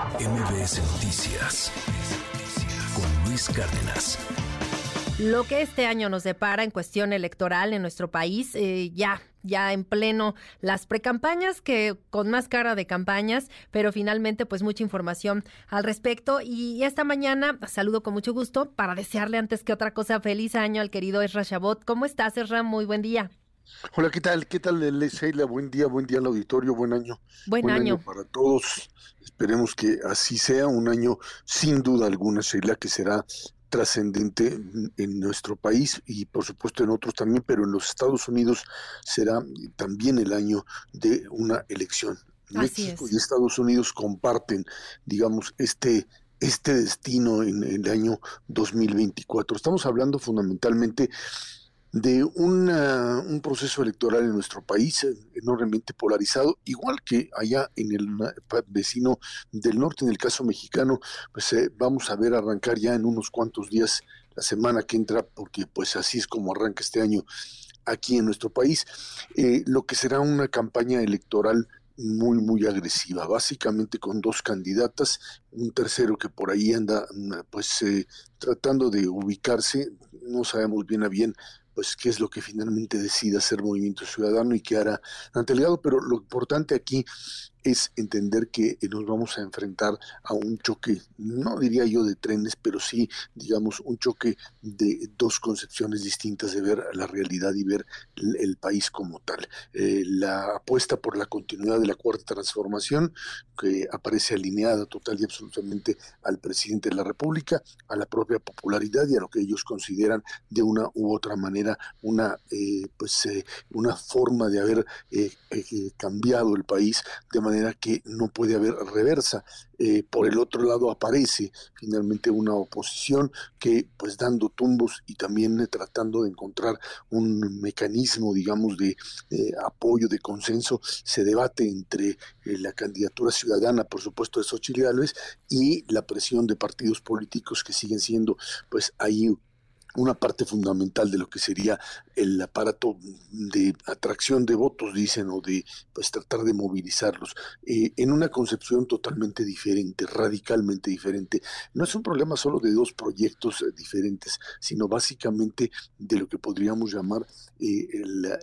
MBS Noticias con Luis Cárdenas. Lo que este año nos depara en cuestión electoral en nuestro país, eh, ya, ya en pleno las precampañas, que con más cara de campañas, pero finalmente pues mucha información al respecto. Y esta mañana saludo con mucho gusto para desearle antes que otra cosa feliz año al querido Esra Chabot. ¿Cómo estás, Esra? Muy buen día. Hola, ¿qué tal? ¿Qué tal, Leila? Buen día, buen día al auditorio, buen año. Buen, año. para todos. Esperemos que así sea, un año sin duda alguna, Sheila, que será trascendente en nuestro país y por supuesto en otros también, pero en los Estados Unidos será también el año de una elección. México y Estados Unidos comparten, digamos, este este destino en el año 2024. Estamos hablando fundamentalmente de un proceso electoral en nuestro país eh, enormemente polarizado, igual que allá en el vecino del norte, en el caso mexicano, pues eh, vamos a ver arrancar ya en unos cuantos días la semana que entra, porque pues así es como arranca este año aquí en nuestro país, eh, lo que será una campaña electoral muy, muy agresiva, básicamente con dos candidatas, un tercero que por ahí anda pues tratando de ubicarse, no sabemos bien a bien pues qué es lo que finalmente decide hacer Movimiento Ciudadano y qué hará ante el legado, pero lo importante aquí es entender que eh, nos vamos a enfrentar a un choque, no diría yo de trenes, pero sí, digamos, un choque de dos concepciones distintas de ver la realidad y ver el, país como tal. Eh, la apuesta por la continuidad de la cuarta transformación, que aparece alineada total y absolutamente al presidente de la República, a la propia popularidad y a lo que ellos consideran de una u otra manera una, eh, pues, una forma de haber cambiado el país de manera manera que no puede haber reversa. Eh, por el otro lado aparece finalmente una oposición que pues dando tumbos y también eh, tratando de encontrar un mecanismo digamos de apoyo, de consenso, se debate entre eh, la candidatura ciudadana por supuesto de Xochitl Gálvez y la presión de partidos políticos que siguen siendo pues ahí una parte fundamental de lo que sería el aparato de atracción de votos, dicen, o de pues tratar de movilizarlos, eh, en una concepción totalmente diferente, radicalmente diferente. No es un problema solo de dos proyectos eh, diferentes, sino básicamente de lo que podríamos llamar eh,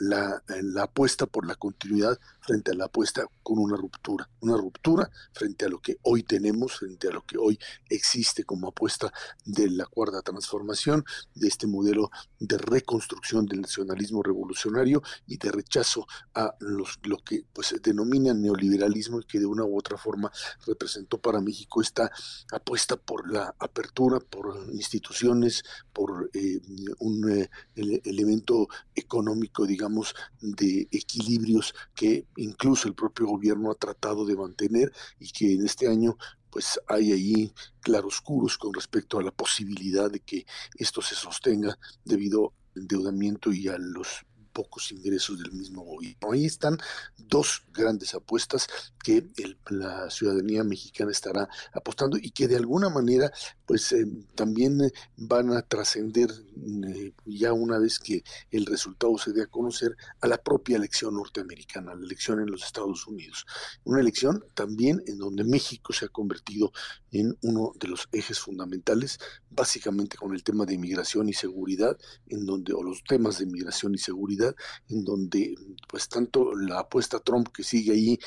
la, la apuesta por la continuidad frente a la apuesta con una ruptura, una ruptura frente a lo que hoy tenemos, frente a lo que hoy existe como apuesta de la cuarta transformación, de este modelo de reconstrucción del nacionalismo revolucionario y de rechazo a los, lo que pues se denomina neoliberalismo y que de una u otra forma representó para México esta apuesta por la apertura, por instituciones, por eh, un eh, elemento económico, digamos, de equilibrios que incluso el propio gobierno ha tratado de mantener y que en este año pues hay ahí claroscuros con respecto a la posibilidad de que esto se sostenga debido al endeudamiento y a los pocos ingresos del mismo gobierno. Ahí están dos grandes apuestas que la ciudadanía mexicana estará apostando y que de alguna manera pues eh, también eh, van a trascender eh, ya una vez que el resultado se dé a conocer a la propia elección norteamericana, la elección en los Estados Unidos. Una elección también en donde México se ha convertido en uno de los ejes fundamentales, básicamente con el tema de inmigración y seguridad, en donde, o los temas de inmigración y seguridad, en donde pues tanto la apuesta Trump que sigue ahí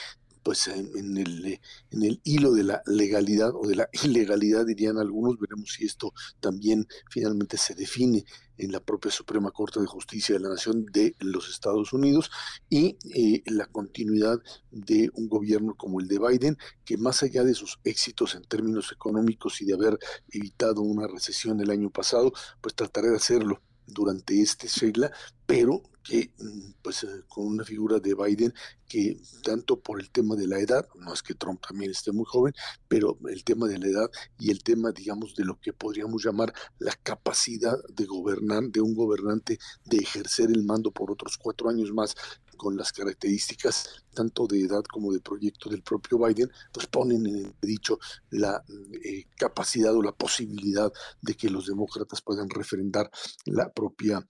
pues en, el, en el hilo de la legalidad o de la ilegalidad, dirían algunos, veremos si esto también finalmente se define en la propia Suprema Corte de Justicia de la Nación de los Estados Unidos y eh, la continuidad de un gobierno como el de Biden, que más allá de sus éxitos en términos económicos y de haber evitado una recesión el año pasado, pues trataré de hacerlo durante este Sheila, pero que mm, pues eh, con una figura de Biden que tanto por el tema de la edad, no es que Trump también esté muy joven, pero el tema de la edad y el tema digamos de lo que podríamos llamar la capacidad de gobernar, de un gobernante de ejercer el mando por otros cuatro años más con las características tanto de edad como de proyecto del propio Biden, pues ponen en dicho la eh, capacidad o la posibilidad de que los demócratas puedan refrendar la propia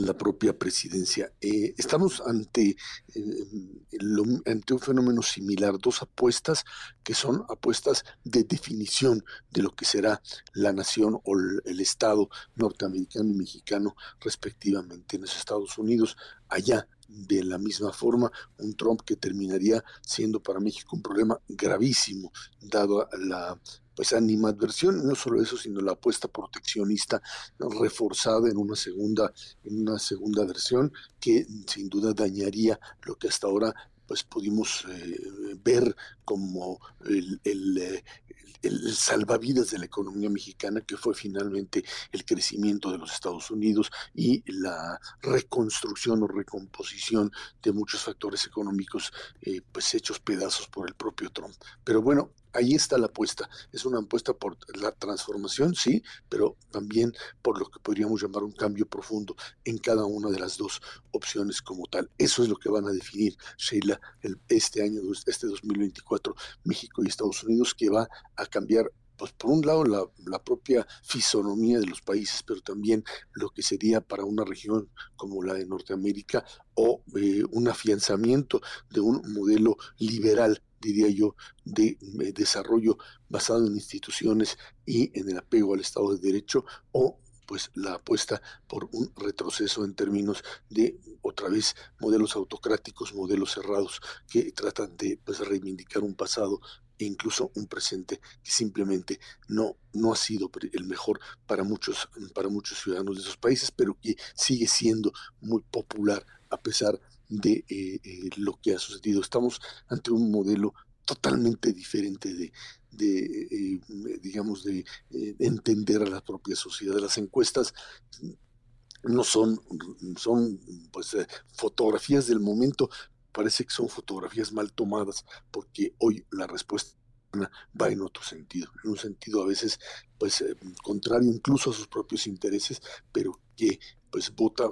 la propia presidencia. Eh, estamos ante, eh, ante un fenómeno similar, dos apuestas que son apuestas de definición de lo que será la nación o el, Estado norteamericano y mexicano respectivamente en los Estados Unidos. Allá de la misma forma, un Trump que terminaría siendo para México un problema gravísimo, dado la pues animadversión, no solo eso, sino la apuesta proteccionista reforzada en una segunda, en una segunda versión que sin duda dañaría lo que hasta ahora pues pudimos eh, ver como el, el, el, salvavidas de la economía mexicana, que fue finalmente el crecimiento de los Estados Unidos y la reconstrucción o recomposición de muchos factores económicos, eh, pues hechos pedazos por el propio Trump. Pero bueno, ahí está la apuesta. Es una apuesta por la transformación, sí, pero también por lo que podríamos llamar un cambio profundo en cada una de las dos opciones como tal. Eso es lo que van a definir, Sheila, este año, este 2024, México y Estados Unidos, que va a cambiar pues por un lado la, propia fisonomía de los países, pero también lo que sería para una región como la de Norteamérica o eh, un afianzamiento de un modelo liberal diría yo, de eh, desarrollo basado en instituciones y en el apego al Estado de Derecho o pues la apuesta por un retroceso en términos de otra vez modelos autocráticos, modelos cerrados que tratan de pues, reivindicar un pasado e incluso un presente que simplemente no, no ha sido el mejor para muchos, para muchos ciudadanos de esos países, pero que sigue siendo muy popular a pesar de eh, eh, lo que ha sucedido. Estamos ante un modelo totalmente diferente de, de eh, digamos, de, entender a la propia sociedad. Las encuestas no son, son pues, fotografías del momento, parece que son fotografías mal tomadas, porque hoy la respuesta va en otro sentido, en un sentido a veces pues contrario incluso a sus propios intereses, pero que pues vota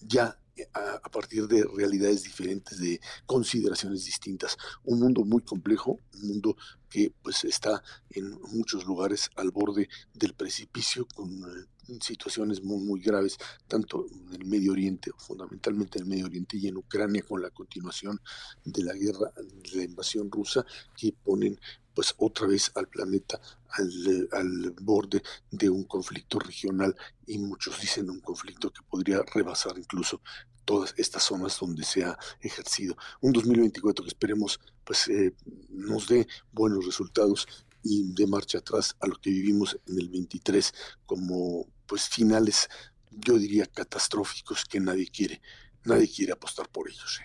ya a, partir de realidades diferentes, de consideraciones distintas. Un mundo muy complejo, un mundo que pues está en muchos lugares al borde del precipicio con eh, situaciones muy muy graves tanto en el Medio Oriente fundamentalmente en el Medio Oriente y en Ucrania con la continuación de la guerra de la invasión rusa que ponen pues otra vez al planeta al, al, borde de un conflicto regional y muchos dicen un conflicto que podría rebasar incluso todas estas zonas donde se ha ejercido. Un 2024 que esperemos pues eh, nos dé buenos resultados y de marcha atrás a lo que vivimos en el 23 como pues finales yo diría catastróficos que nadie quiere nadie quiere apostar por ellos.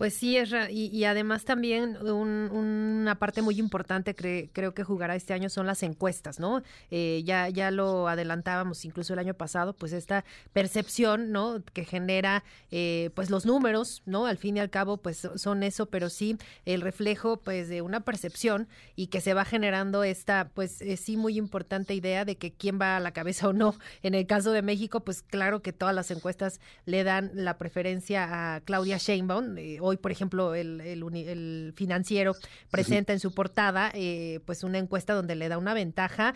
Pues sí, y, y además también una parte muy importante creo que jugará este año son las encuestas, ¿no? Eh, ya, ya lo adelantábamos incluso el año pasado, pues esta percepción, ¿no? Que genera, eh, pues los números, ¿no? Al fin y al cabo, pues son eso, pero sí el reflejo, pues, de una percepción y que se va generando esta, pues, eh, sí muy importante idea de que quién va a la cabeza o no. En el caso de México, pues claro que todas las encuestas le dan la preferencia a Claudia Sheinbaum, hoy, por ejemplo, el, el, financiero presenta en su portada eh, pues una encuesta donde le da una ventaja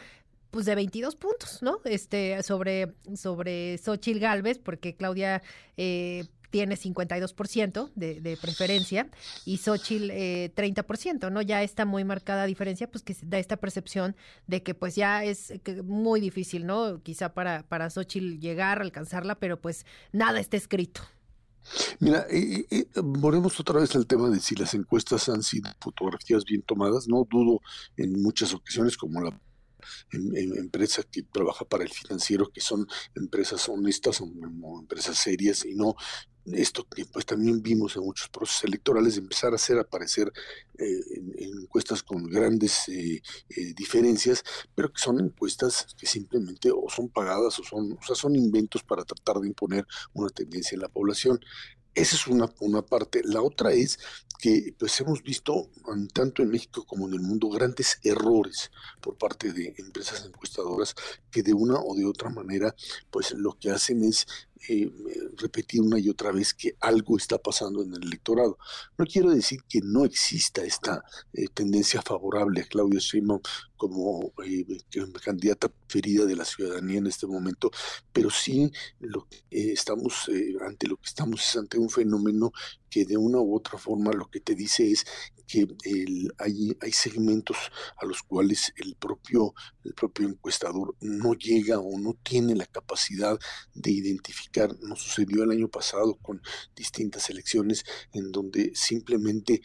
pues de 22 puntos, ¿no? Este, sobre, sobre Xochil Gálvez, porque Claudia eh, tiene 52% de, de preferencia y Xochitl eh, 30%, ¿no? Ya está muy marcada diferencia, pues que da esta percepción de que pues ya es muy difícil, ¿no? Quizá para, para Xochitl llegar, alcanzarla, pero pues nada está escrito. Mira, eh, volvemos otra vez al tema de si las encuestas han sido fotografías bien tomadas. No dudo en muchas ocasiones, como la empresa que trabaja para el financiero, que son empresas honestas, son empresas serias y no esto que pues también vimos en muchos procesos electorales, empezar a hacer aparecer eh, en, encuestas con grandes eh, eh, diferencias, pero que son encuestas que simplemente o son pagadas o son, o sea, son inventos para tratar de imponer una tendencia en la población. Esa es una, una parte. La otra es que pues hemos visto tanto en México como en el mundo grandes errores por parte de empresas encuestadoras que de una o de otra manera pues lo que hacen es eh, repetir una y otra vez que algo está pasando en el electorado. No quiero decir que no exista esta eh, tendencia favorable a Claudia Sheinbaum como eh, candidata preferida de la ciudadanía en este momento, pero sí lo que estamos ante lo que estamos es ante un fenómeno que de una u otra forma lo que te dice es que hay, hay segmentos a los cuales el propio, el propio encuestador no llega o no tiene la capacidad de identificar. Nos sucedió el año pasado con distintas elecciones en donde simplemente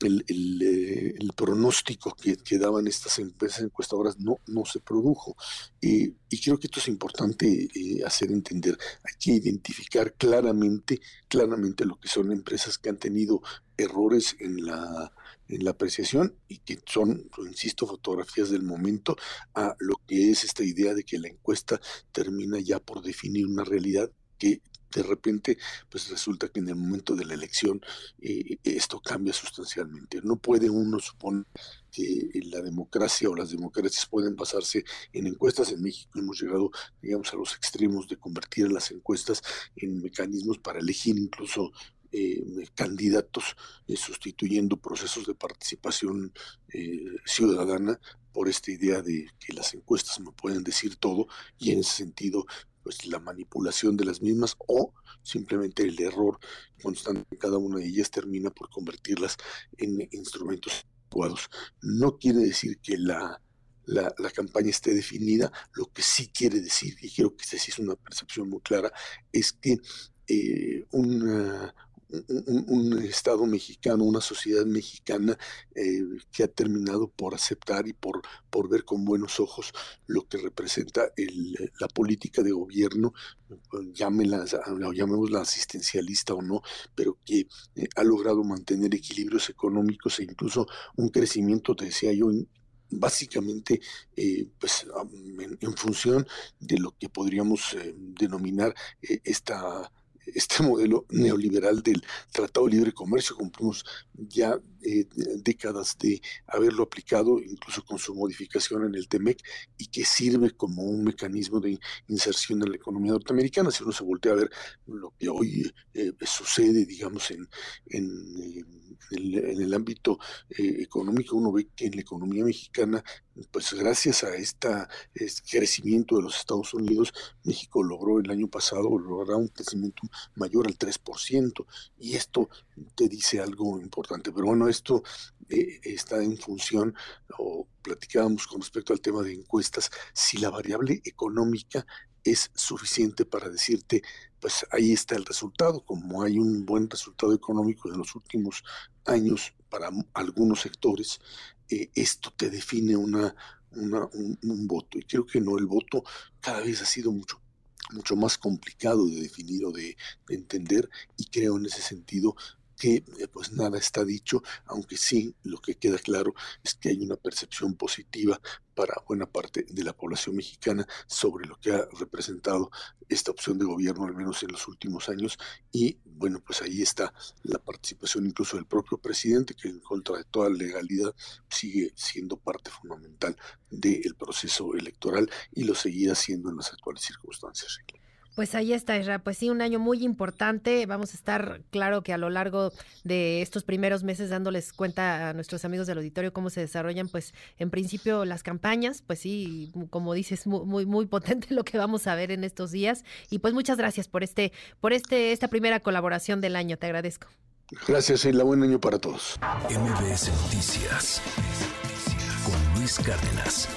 el, eh, el, pronóstico que, daban estas empresas encuestadoras no, no se produjo. y creo que esto es importante eh, hacer entender. Hay que identificar claramente, claramente lo que son empresas que han tenido errores en la, en la apreciación y que son, insisto, fotografías del momento a lo que es esta idea de que la encuesta termina ya por definir una realidad que de repente pues resulta que en el momento de la elección eh, esto cambia sustancialmente. No puede uno suponer que la democracia o las democracias pueden basarse en encuestas. En México hemos llegado, digamos, a los extremos de convertir las encuestas en mecanismos para elegir incluso eh, candidatos eh, sustituyendo procesos de participación ciudadana por esta idea de que las encuestas me pueden decir todo y en ese sentido pues la manipulación de las mismas o simplemente el error constante en cada una de ellas termina por convertirlas en instrumentos adecuados. No quiere decir que la, la, campaña esté definida, lo que sí quiere decir, y creo que esta sí es una percepción muy clara, es que eh, una, un, Estado mexicano, una sociedad mexicana eh, que ha terminado por aceptar y por, por ver con buenos ojos lo que representa el, la política de gobierno, llamémosla asistencialista o no, pero que eh, ha logrado mantener equilibrios económicos e incluso un crecimiento, decía yo, básicamente eh, pues, en, función de lo que podríamos denominar esta este modelo neoliberal del Tratado de Libre Comercio. Cumplimos ya eh, décadas de haberlo aplicado, incluso con su modificación en el TEMEC, y que sirve como un mecanismo de inserción en la economía norteamericana. Si uno se voltea a ver lo que hoy eh, sucede, digamos, en, en, el, ámbito eh, económico, uno ve que en la economía mexicana pues gracias a este crecimiento de los Estados Unidos, México logró el año pasado lograr un crecimiento mayor al 3%, y esto te dice algo importante. Pero bueno, esto eh, está en función, o platicábamos con respecto al tema de encuestas, si la variable económica es suficiente para decirte, pues ahí está el resultado, como hay un buen resultado económico en los últimos años para algunos sectores, eh, esto te define una, un, voto. Y creo que no, el voto cada vez ha sido mucho mucho más complicado de definir o de, de entender y creo en ese sentido que eh, pues nada está dicho, aunque sí lo que queda claro es que hay una percepción positiva para buena parte de la población mexicana sobre lo que ha representado esta opción de gobierno, al menos en los últimos años, y bueno, pues ahí está la participación incluso del propio presidente, que en contra de toda legalidad sigue siendo parte fundamental del proceso electoral y lo seguirá siendo en las actuales circunstancias. Pues ahí está, Isra. Pues sí, un año muy importante. Vamos a estar, claro, que a lo largo de estos primeros meses dándoles cuenta a nuestros amigos del auditorio cómo se desarrollan, pues, en principio las campañas. Pues sí, como dices, muy, muy, potente lo que vamos a ver en estos días. Y pues muchas gracias por este, por este, esta primera colaboración del año. Te agradezco. Gracias y la buen año para todos. MBS Noticias con Luis Cárdenas.